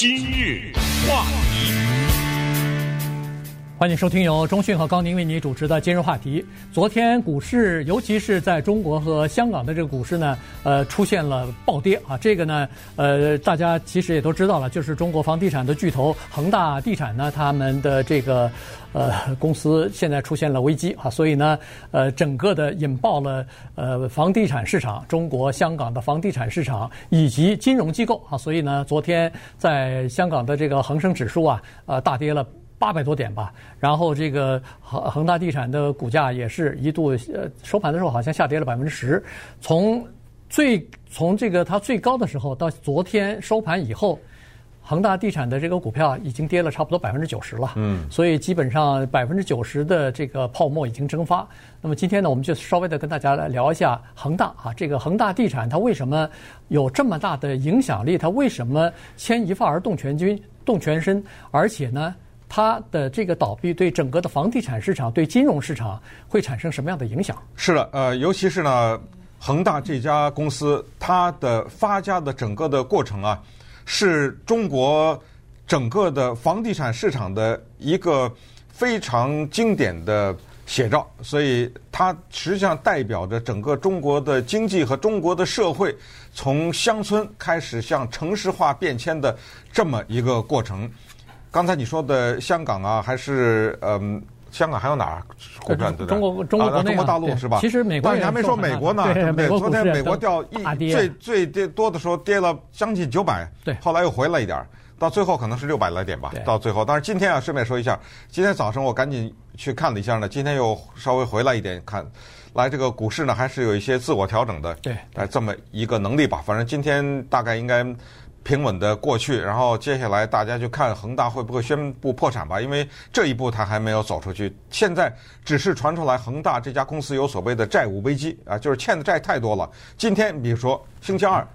今日话题，欢迎收听由中讯和高宁为你主持的今日话题。昨天股市，尤其是在中国和香港的这个股市呢，呃，出现了暴跌啊。这个呢，呃，大家其实也都知道了，就是中国房地产的巨头恒大地产呢，他们的这个。呃，公司现在出现了危机啊，所以呢，呃，整个的引爆了呃房地产市场，中国香港的房地产市场以及金融机构啊，所以呢，昨天在香港的这个恒生指数啊，呃，大跌了八百多点吧，然后这个恒恒大地产的股价也是一度呃收盘的时候好像下跌了百分之十，从最从这个它最高的时候到昨天收盘以后。恒大地产的这个股票已经跌了差不多百分之九十了，嗯，所以基本上百分之九十的这个泡沫已经蒸发。那么今天呢，我们就稍微的跟大家来聊一下恒大啊，这个恒大地产它为什么有这么大的影响力？它为什么牵一发而动全军、动全身？而且呢，它的这个倒闭对整个的房地产市场、对金融市场会产生什么样的影响？是的，呃，尤其是呢，恒大这家公司它的发家的整个的过程啊。是中国整个的房地产市场的一个非常经典的写照，所以它实际上代表着整个中国的经济和中国的社会从乡村开始向城市化变迁的这么一个过程。刚才你说的香港啊，还是嗯。香港还有哪儿股票？中国中国、啊、中国大陆是吧？其实美国，但你还没说美国呢，对，对不对？昨天美国掉一最最跌多的时候跌了将近九百，对，后来又回来一点，到最后可能是六百来点吧。到最后，但是今天啊，顺便说一下，今天早上我赶紧去看了一下呢，今天又稍微回来一点，看来这个股市呢还是有一些自我调整的，对，来这么一个能力吧。反正今天大概应该。平稳的过去，然后接下来大家就看恒大会不会宣布破产吧，因为这一步他还没有走出去。现在只是传出来恒大这家公司有所谓的债务危机啊，就是欠的债太多了。今天比如说星期二，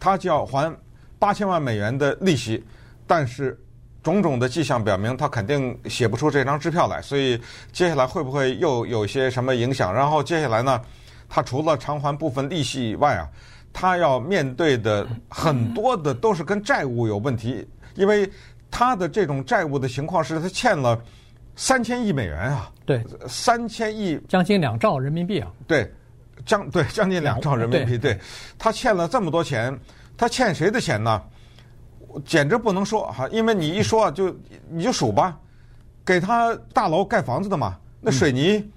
他就要还八千万美元的利息，但是种种的迹象表明他肯定写不出这张支票来，所以接下来会不会又有些什么影响？然后接下来呢，他除了偿还部分利息以外啊。他要面对的很多的都是跟债务有问题，因为他的这种债务的情况是他欠了三千亿美元啊，对，三千亿，将近两兆人民币啊，对，将对将近两兆人民币，对，他欠了这么多钱，他欠谁的钱呢？简直不能说哈，因为你一说就你就数吧，给他大楼盖房子的嘛，那水泥，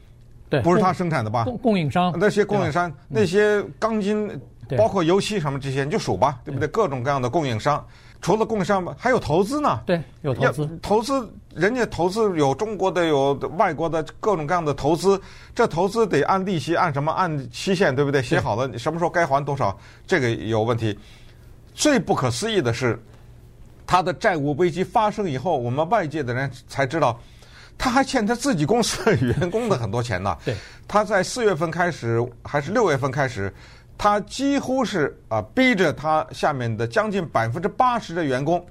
对，不是他生产的吧？供供应商。那些供应商那些钢筋。包括油漆什么这些，你就数吧，对不对？各种各样的供应商，除了供应商，还有投资呢。对，有投资。投资，人家投资有中国的，有外国的，各种各样的投资。这投资得按利息，按什么？按期限，对不对？写好了，你什么时候该还多少？这个有问题。最不可思议的是，他的债务危机发生以后，我们外界的人才知道，他还欠他自己公司的员工的很多钱呢。对，他在四月份开始，还是六月份开始。他几乎是啊，逼着他下面的将近百分之八十的员工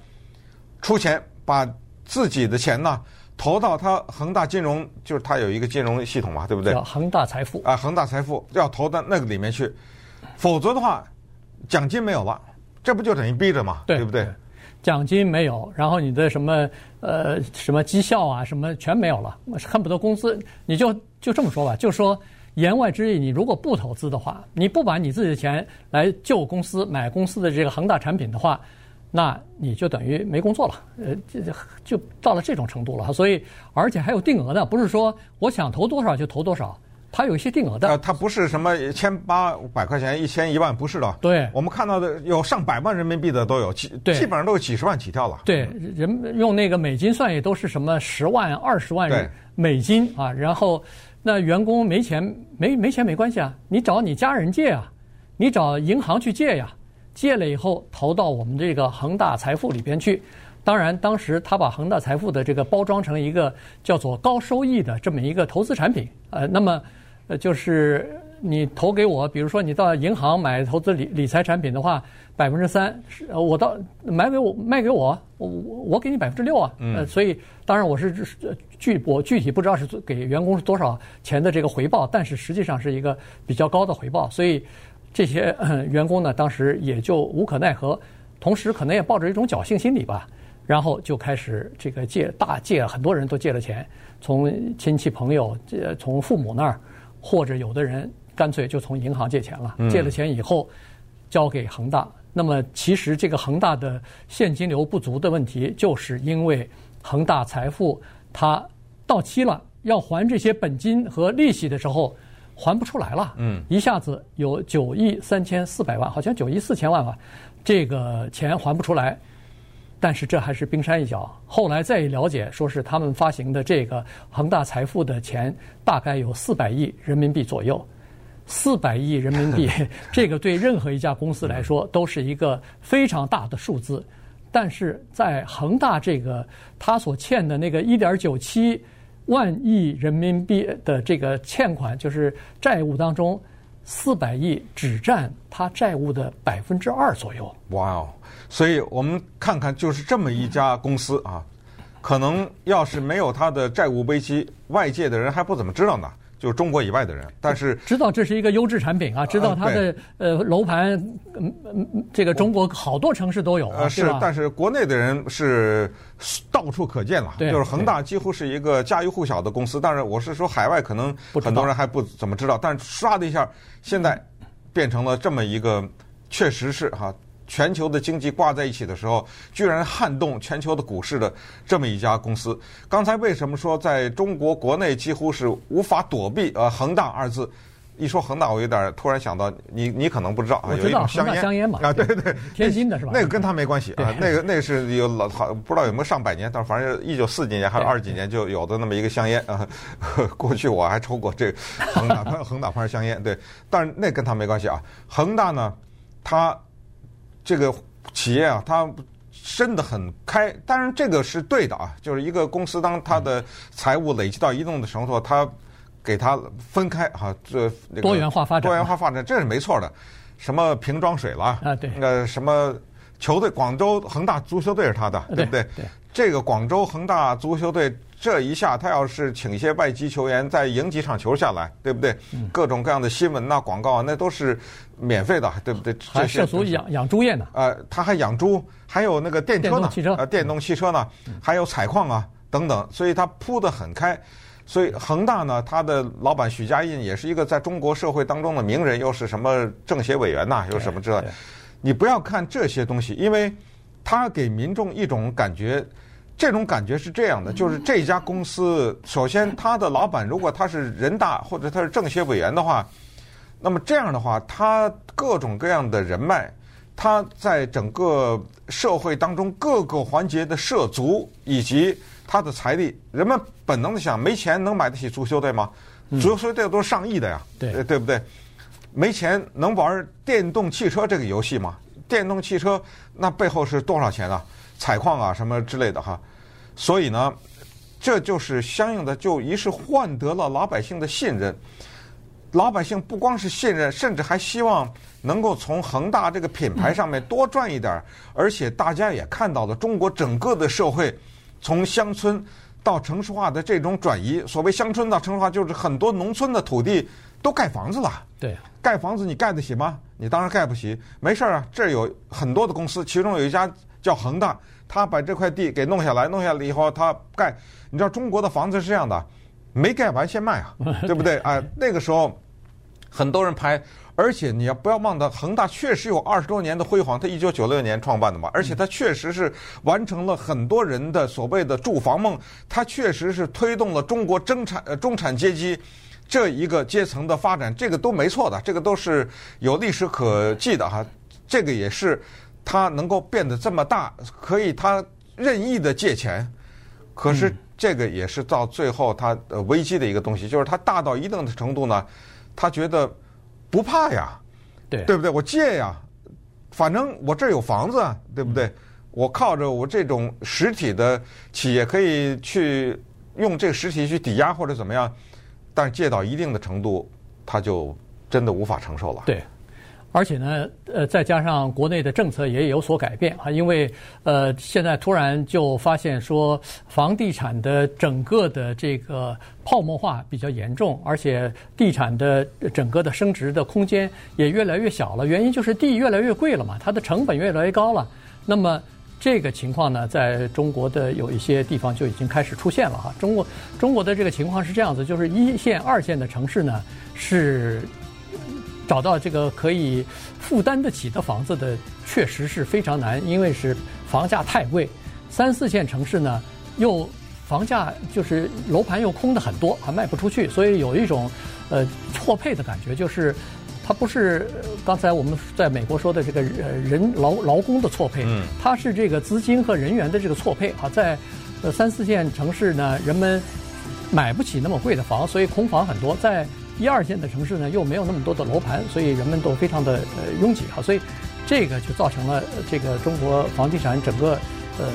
出钱，把自己的钱呢投到他恒大金融，就是他有一个金融系统嘛，对不对？叫恒大财富啊，恒大财富要投到那个里面去，否则的话，奖金没有了，这不就等于逼着嘛，对，对不对？奖金没有，然后你的什么呃什么绩效啊，什么全没有了，恨不得工资，你就就这么说吧，就说。言外之意，你如果不投资的话，你不把你自己的钱来救公司、买公司的这个恒大产品的话，那你就等于没工作了。呃，就就到了这种程度了。所以，而且还有定额的，不是说我想投多少就投多少，它有一些定额的。呃，它不是什么千八百块钱、一千一万，不是的。对，我们看到的有上百万人民币的都有，基基本上都是几十万起跳了。对，人用那个美金算也都是什么十万、二十万美金啊，然后。那员工没钱，没没钱没关系啊，你找你家人借啊，你找银行去借呀，借了以后投到我们这个恒大财富里边去。当然，当时他把恒大财富的这个包装成一个叫做高收益的这么一个投资产品，呃，那么呃就是。你投给我，比如说你到银行买投资理理财产品的话，百分之三，我到买给我卖给我，我我给你百分之六啊。嗯。所以当然我是具我具体不知道是给员工是多少钱的这个回报，但是实际上是一个比较高的回报。所以这些员工呢，当时也就无可奈何。同时可能也抱着一种侥幸心理吧，然后就开始这个借大借，很多人都借了钱，从亲戚朋友、借从父母那儿，或者有的人干脆就从银行借钱了。借了钱以后，交给恒大。那么其实这个恒大的现金流不足的问题，就是因为恒大财富它到期了，要还这些本金和利息的时候。还不出来了，嗯，一下子有九亿三千四百万，好像九亿四千万吧，这个钱还不出来，但是这还是冰山一角。后来再一了解，说是他们发行的这个恒大财富的钱大概有四百亿人民币左右，四百亿人民币，这个对任何一家公司来说都是一个非常大的数字，但是在恒大这个他所欠的那个一点九七。万亿人民币的这个欠款，就是债务当中，四百亿只占他债务的百分之二左右。哇哦！所以我们看看，就是这么一家公司啊，可能要是没有他的债务危机，外界的人还不怎么知道呢。就是中国以外的人，但是知道这是一个优质产品啊，知道它的呃楼盘，嗯嗯，这个中国好多城市都有啊，是，但是国内的人是到处可见了，就是恒大几乎是一个家喻户晓的公司。但是我是说海外可能很多人还不怎么知道，但是唰的一下，现在变成了这么一个，确实是哈。全球的经济挂在一起的时候，居然撼动全球的股市的这么一家公司。刚才为什么说在中国国内几乎是无法躲避？呃，恒大二字，一说恒大，我有点突然想到，你 你可能不知道啊，有一种香烟，香烟嘛啊，对对，天津的是吧？那个跟他没关系啊，那个那个是有老好不知道有没有上百年，但反正一九四几年还是二几年就有的那么一个香烟啊。过去我还抽过这个恒大恒大牌香烟，对，但是那跟他没关系啊。恒大呢，它。这个企业啊，它伸得很开，当然这个是对的啊。就是一个公司，当它的财务累积到一定的程度，它给它分开哈，这多元化发展，多元化发展这是没错的。什么瓶装水了啊？对，那什么球队，广州恒大足球队是他的，对不对？对，这个广州恒大足球队。这一下，他要是请一些外籍球员再赢几场球下来，对不对？各种各样的新闻呐、广告啊，那都是免费的，对不对？还涉足养养猪业呢。呃，他还养猪，还有那个电车呢，汽车，呃，电动汽车呢，还有采矿啊等等，所以他铺得很开。所以恒大呢，他的老板许家印也是一个在中国社会当中的名人，又是什么政协委员呐，又什么之类。你不要看这些东西，因为他给民众一种感觉。这种感觉是这样的，就是这家公司，首先他的老板如果他是人大或者他是政协委员的话，那么这样的话，他各种各样的人脉，他在整个社会当中各个环节的涉足，以及他的财力，人们本能的想，没钱能买得起足球队吗？足球队都是上亿的呀，对对不对？没钱能玩电动汽车这个游戏吗？电动汽车那背后是多少钱啊？采矿啊什么之类的哈。所以呢，这就是相应的，就一是换得了老百姓的信任。老百姓不光是信任，甚至还希望能够从恒大这个品牌上面多赚一点。而且大家也看到了，中国整个的社会从乡村到城市化的这种转移。所谓乡村到城市化，就是很多农村的土地都盖房子了。对，盖房子你盖得起吗？你当然盖不起。没事儿啊，这儿有很多的公司，其中有一家叫恒大。他把这块地给弄下来，弄下来以后他盖。你知道中国的房子是这样的，没盖完先卖啊，对不对？啊，那个时候很多人拍，而且你要不要忘了，恒大确实有二十多年的辉煌。他一九九六年创办的嘛，而且他确实是完成了很多人的所谓的住房梦。他确实是推动了中国中产呃中产阶级这一个阶层的发展，这个都没错的，这个都是有历史可记的哈。这个也是。他能够变得这么大，可以他任意的借钱，可是这个也是到最后他的危机的一个东西，就是他大到一定的程度呢，他觉得不怕呀，对对不对？我借呀，反正我这儿有房子，对不对？我靠着我这种实体的企业可以去用这个实体去抵押或者怎么样，但是借到一定的程度，他就真的无法承受了。对。而且呢，呃，再加上国内的政策也有所改变啊，因为呃，现在突然就发现说，房地产的整个的这个泡沫化比较严重，而且地产的整个的升值的空间也越来越小了。原因就是地越来越贵了嘛，它的成本越来越高了。那么这个情况呢，在中国的有一些地方就已经开始出现了哈。中国中国的这个情况是这样子，就是一线、二线的城市呢是找到这个可以负担得起的房子的，确实是非常难，因为是房价太贵。三四线城市呢，又房价就是楼盘又空的很多，还卖不出去，所以有一种呃错配的感觉，就是它不是刚才我们在美国说的这个呃人劳劳工的错配，嗯，它是这个资金和人员的这个错配啊，在呃三四线城市呢，人们买不起那么贵的房，所以空房很多；在一二线的城市呢，又没有那么多的楼盘，所以人们都非常的呃拥挤哈，所以这个就造成了这个中国房地产整个。呃，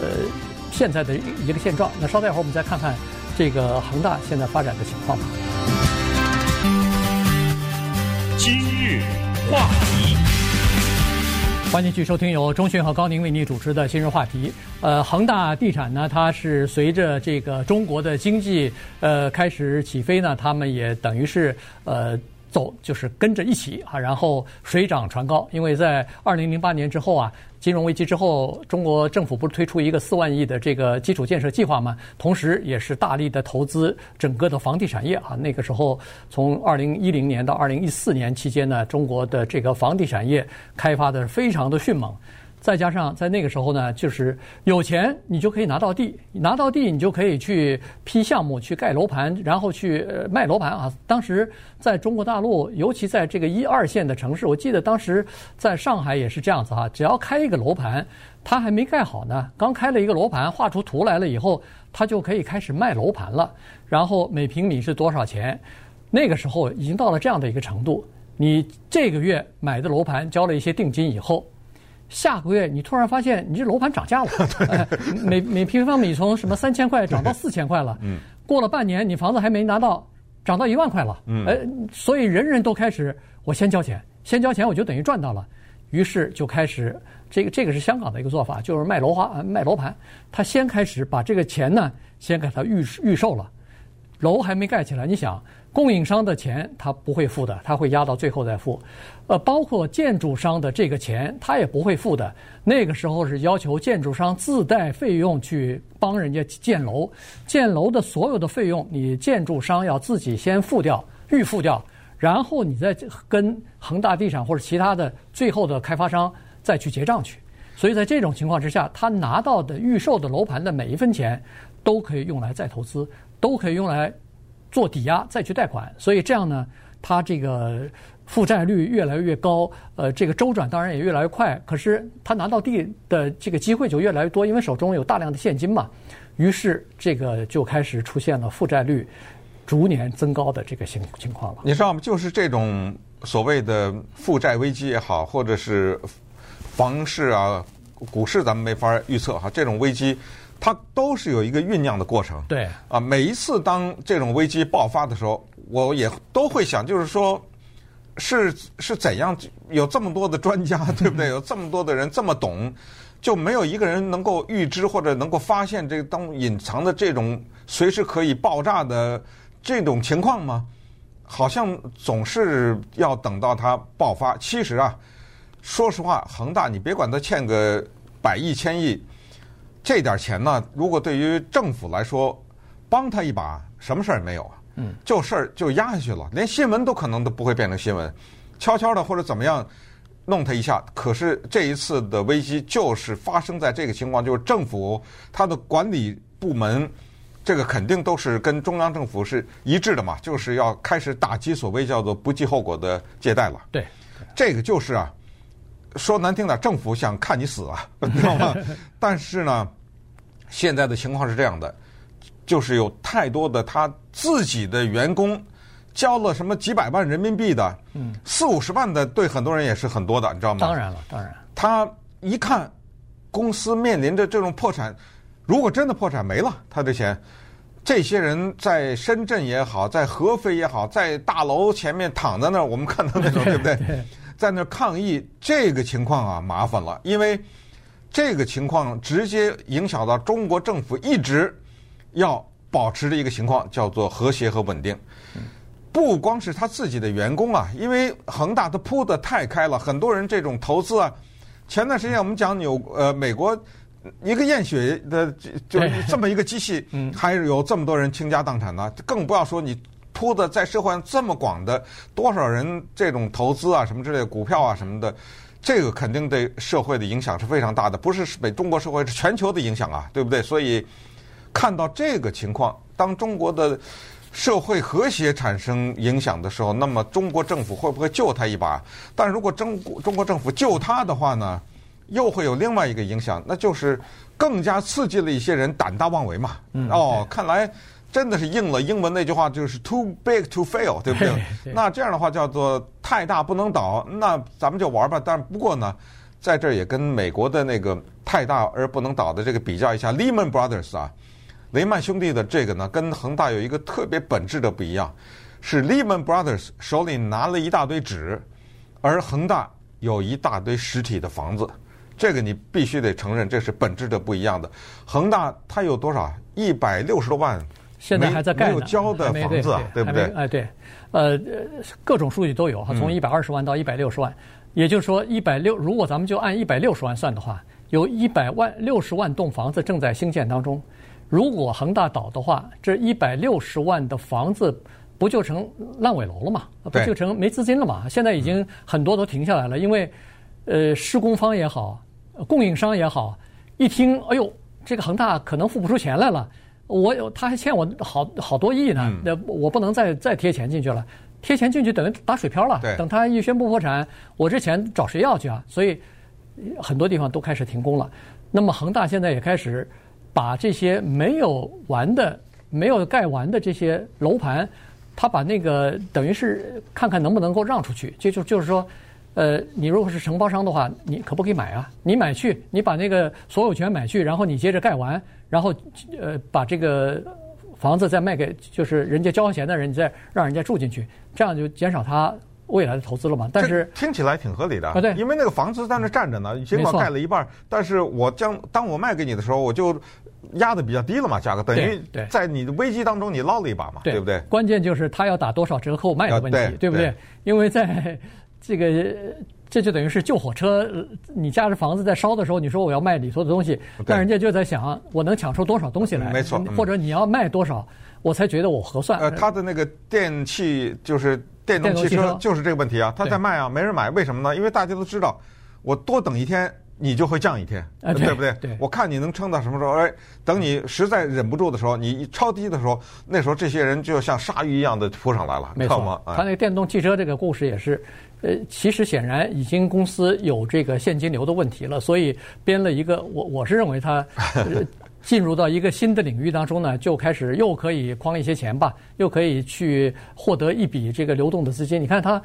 现在的一个现状。那稍待会儿，我们再看看这个恒大现在发展的情况吧。今日话题，欢迎继续收听由中讯和高宁为你主持的《今日话题》。呃，恒大地产呢，它是随着这个中国的经济呃开始起飞呢，他们也等于是呃。走就是跟着一起啊，然后水涨船高。因为在二零零八年之后啊，金融危机之后，中国政府不是推出一个四万亿的这个基础建设计划吗？同时，也是大力的投资整个的房地产业啊。那个时候，从二零一零年到二零一四年期间呢，中国的这个房地产业开发的非常的迅猛。再加上在那个时候呢，就是有钱你就可以拿到地，拿到地你就可以去批项目、去盖楼盘，然后去卖楼盘啊。当时在中国大陆，尤其在这个一二线的城市，我记得当时在上海也是这样子哈。只要开一个楼盘，它还没盖好呢，刚开了一个楼盘，画出图来了以后，它就可以开始卖楼盘了。然后每平米是多少钱？那个时候已经到了这样的一个程度。你这个月买的楼盘交了一些定金以后。下个月你突然发现你这楼盘涨价了，哎、每每平方米从什么三千块涨到 四千块了。嗯，过了半年你房子还没拿到，涨到一万块了。嗯，哎，所以人人都开始我先交钱，先交钱我就等于赚到了，于是就开始这个这个是香港的一个做法，就是卖楼花卖楼盘，他先开始把这个钱呢先给他预预售了，楼还没盖起来，你想。供应商的钱他不会付的，他会压到最后再付，呃，包括建筑商的这个钱他也不会付的。那个时候是要求建筑商自带费用去帮人家建楼，建楼的所有的费用你建筑商要自己先付掉，预付掉，然后你再跟恒大地产或者其他的最后的开发商再去结账去。所以在这种情况之下，他拿到的预售的楼盘的每一分钱都可以用来再投资，都可以用来。做抵押再去贷款，所以这样呢，它这个负债率越来越高，呃，这个周转当然也越来越快。可是他拿到地的这个机会就越来越多，因为手中有大量的现金嘛。于是这个就开始出现了负债率逐年增高的这个情情况了。你知道吗？就是这种所谓的负债危机也好，或者是房市啊、股市，咱们没法预测哈，这种危机。它都是有一个酝酿的过程。对啊，每一次当这种危机爆发的时候，我也都会想，就是说，是是怎样有这么多的专家，对不对？有这么多的人这么懂，就没有一个人能够预知或者能够发现这个当隐藏的这种随时可以爆炸的这种情况吗？好像总是要等到它爆发。其实啊，说实话，恒大你别管它欠个百亿、千亿。这点钱呢，如果对于政府来说，帮他一把，什么事儿也没有啊。嗯，就事儿就压下去了，连新闻都可能都不会变成新闻，悄悄的或者怎么样弄他一下。可是这一次的危机就是发生在这个情况，就是政府它的管理部门，这个肯定都是跟中央政府是一致的嘛，就是要开始打击所谓叫做不计后果的借贷了。对，这个就是啊。说难听点，政府想看你死啊，你知道吗？但是呢，现在的情况是这样的，就是有太多的他自己的员工交了什么几百万人民币的，嗯，四五十万的，对很多人也是很多的，你知道吗？当然了，当然。他一看公司面临着这种破产，如果真的破产没了，他的钱，这些人在深圳也好，在合肥也好，在大楼前面躺在那儿，我们看到那种，对不对？在那抗议这个情况啊，麻烦了，因为这个情况直接影响到中国政府一直要保持的一个情况，叫做和谐和稳定。不光是他自己的员工啊，因为恒大它铺得太开了，很多人这种投资啊，前段时间我们讲纽呃美国一个验血的就就 这么一个机器，还有这么多人倾家荡产呢，更不要说你铺的在社会上这么广的多少人这种投资啊什么之类的股票啊什么的，这个肯定对社会的影响是非常大的，不是北中国社会是全球的影响啊，对不对？所以看到这个情况，当中国的。社会和谐产生影响的时候，那么中国政府会不会救他一把？但如果中国中国政府救他的话呢，又会有另外一个影响，那就是更加刺激了一些人胆大妄为嘛。嗯、哦，看来真的是应了英文那句话，就是 “too big to fail”，对不对？对那这样的话叫做太大不能倒，那咱们就玩吧。但不过呢，在这儿也跟美国的那个太大而不能倒的这个比较一下，Lehman Brothers 啊。雷曼兄弟的这个呢，跟恒大有一个特别本质的不一样，是 Lehman Brothers 手里拿了一大堆纸，而恒大有一大堆实体的房子，这个你必须得承认，这是本质的不一样的。恒大它有多少？一百六十多万，现在还在盖呢没有交的房子啊，对不对？哎，对，呃，各种数据都有哈，从一百二十万到一百六十万，也就是说一百六，如果咱们就按一百六十万算的话，有一百万六十万栋房子正在兴建当中。如果恒大倒的话，这一百六十万的房子不就成烂尾楼了吗？不就成没资金了吗？现在已经很多都停下来了，因为呃，施工方也好，供应商也好，一听，哎呦，这个恒大可能付不出钱来了，我有他还欠我好好多亿呢，那我不能再再贴钱进去了，贴钱进去等于打水漂了。等他一宣布破产，我这钱找谁要去啊？所以很多地方都开始停工了。那么恒大现在也开始。把这些没有完的、没有盖完的这些楼盘，他把那个等于是看看能不能够让出去。这就就是说，呃，你如果是承包商的话，你可不可以买啊？你买去，你把那个所有权买去，然后你接着盖完，然后呃把这个房子再卖给就是人家交钱的人，你再让人家住进去，这样就减少他。未来的投资了嘛？但是听起来挺合理的啊，对，因为那个房子在那站着呢，尽管盖了一半，但是我将当我卖给你的时候，我就压的比较低了嘛，价格等于在你的危机当中你捞了一把嘛，对不对？关键就是他要打多少折扣卖的问题，对不对？因为在这个这就等于是救火车，你家的房子在烧的时候，你说我要卖里头的东西，但人家就在想我能抢出多少东西来，没错，或者你要卖多少，我才觉得我合算。呃，他的那个电器就是。电动汽车就是这个问题啊，他在卖啊，没人买，为什么呢？因为大家都知道，我多等一天，你就会降一天，对不对？我看你能撑到什么时候？哎，等你实在忍不住的时候，你超低的时候，那时候这些人就像鲨鱼一样的扑上来了，没错。他那个电动汽车这个故事也是，呃，其实显然已经公司有这个现金流的问题了，所以编了一个，我我是认为他。进入到一个新的领域当中呢，就开始又可以框一些钱吧，又可以去获得一笔这个流动的资金。你看他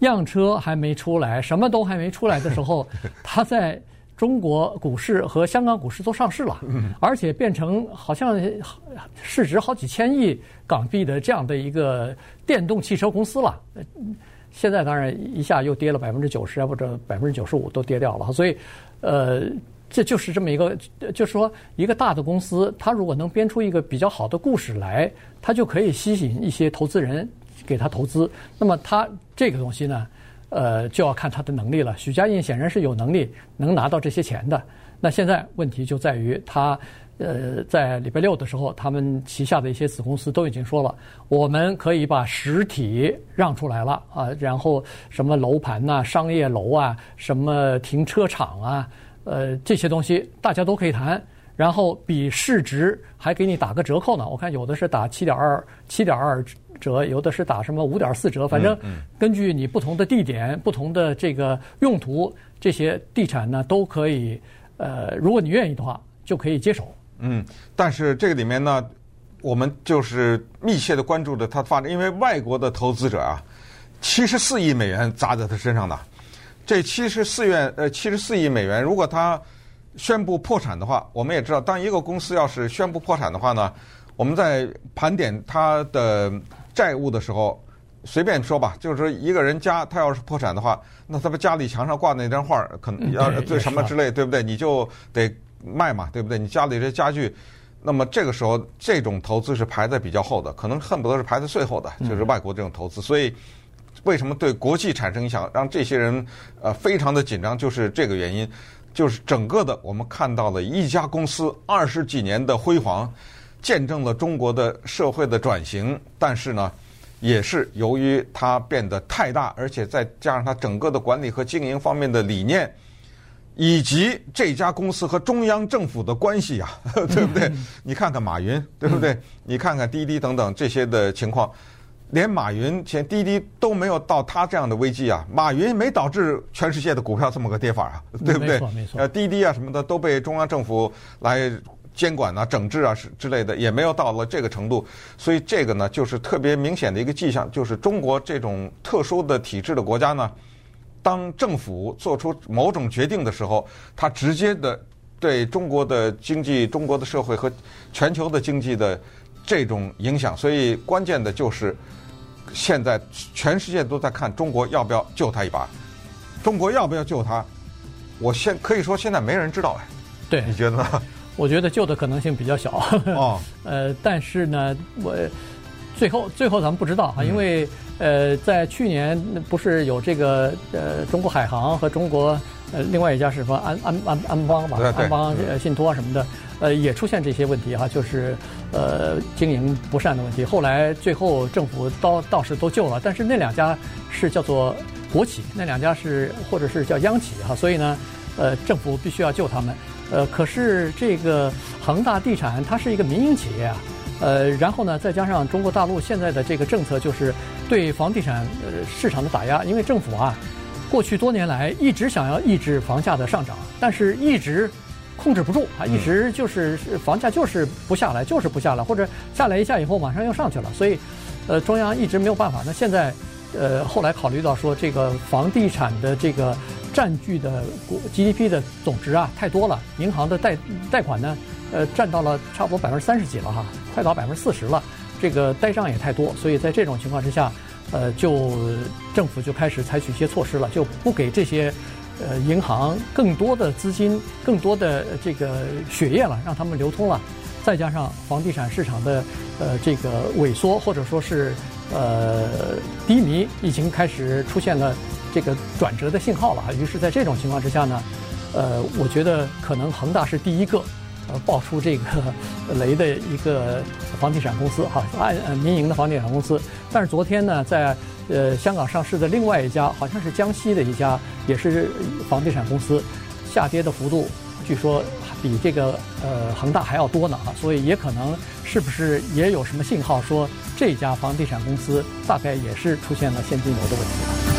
样车还没出来，什么都还没出来的时候，它在中国股市和香港股市都上市了，而且变成好像市值好几千亿港币的这样的一个电动汽车公司了。现在当然一下又跌了百分之九十啊，或者百分之九十五都跌掉了。所以，呃。这就是这么一个，就是说一个大的公司，它如果能编出一个比较好的故事来，它就可以吸引一些投资人给他投资。那么他这个东西呢，呃，就要看他的能力了。许家印显然是有能力能拿到这些钱的。那现在问题就在于他，呃，在礼拜六的时候，他们旗下的一些子公司都已经说了，我们可以把实体让出来了啊，然后什么楼盘呐、商业楼啊、什么停车场啊。呃，这些东西大家都可以谈，然后比市值还给你打个折扣呢。我看有的是打七点二七点二折，有的是打什么五点四折，反正根据你不同的地点、不同的这个用途，这些地产呢都可以。呃，如果你愿意的话，就可以接手。嗯，但是这个里面呢，我们就是密切的关注着它发展，因为外国的投资者啊，七十四亿美元砸在他身上的。这七十四元呃七十四亿美元，如果他宣布破产的话，我们也知道，当一个公司要是宣布破产的话呢，我们在盘点它的债务的时候，随便说吧，就是说一个人家他要是破产的话，那他们家里墙上挂那张画，可能要对什么之类，对不对？你就得卖嘛，对不对？你家里这家具，那么这个时候这种投资是排在比较后的，可能恨不得是排在最后的，就是外国这种投资，所以。为什么对国际产生影响，让这些人呃非常的紧张，就是这个原因，就是整个的我们看到了一家公司二十几年的辉煌，见证了中国的社会的转型，但是呢，也是由于它变得太大，而且再加上它整个的管理和经营方面的理念，以及这家公司和中央政府的关系呀、啊，对不对？你看看马云，对不对？你看看滴滴等等这些的情况。连马云前滴滴都没有到他这样的危机啊！马云没导致全世界的股票这么个跌法啊，对不对？没错，没错。呃，滴滴啊什么的都被中央政府来监管啊、整治啊是之类的，也没有到了这个程度。所以这个呢，就是特别明显的一个迹象，就是中国这种特殊的体制的国家呢，当政府做出某种决定的时候，它直接的对中国的经济、中国的社会和全球的经济的这种影响。所以关键的就是。现在全世界都在看中国要不要救他一把，中国要不要救他？我现可以说现在没人知道哎。对，你觉得呢？我觉得救的可能性比较小。哦。呃，但是呢，我最后最后咱们不知道啊，因为呃，在去年不是有这个呃中国海航和中国呃另外一家是什么安安安安邦吧，安邦信托什么的。呃，也出现这些问题哈，就是呃经营不善的问题。后来最后政府倒倒是都救了，但是那两家是叫做国企，那两家是或者是叫央企哈，所以呢，呃政府必须要救他们。呃，可是这个恒大地产它是一个民营企业啊，呃，然后呢再加上中国大陆现在的这个政策就是对房地产呃市场的打压，因为政府啊过去多年来一直想要抑制房价的上涨，但是一直。控制不住啊，一直就是房价就是不下来，就是不下来，或者下来一下以后马上又上去了，所以，呃，中央一直没有办法。那现在，呃，后来考虑到说这个房地产的这个占据的国 GDP 的总值啊太多了，银行的贷贷款呢，呃，占到了差不多百分之三十几了哈，快到百分之四十了，这个呆账也太多，所以在这种情况之下，呃，就政府就开始采取一些措施了，就不给这些。呃，银行更多的资金，更多的这个血液了，让他们流通了，再加上房地产市场的呃这个萎缩或者说是呃低迷，已经开始出现了这个转折的信号了。于是，在这种情况之下呢，呃，我觉得可能恒大是第一个呃爆出这个雷的一个房地产公司哈，按呃民营的房地产公司。但是昨天呢，在呃，香港上市的另外一家，好像是江西的一家，也是房地产公司，下跌的幅度据说比这个呃恒大还要多呢啊，所以也可能是不是也有什么信号说这家房地产公司大概也是出现了现金流的问题。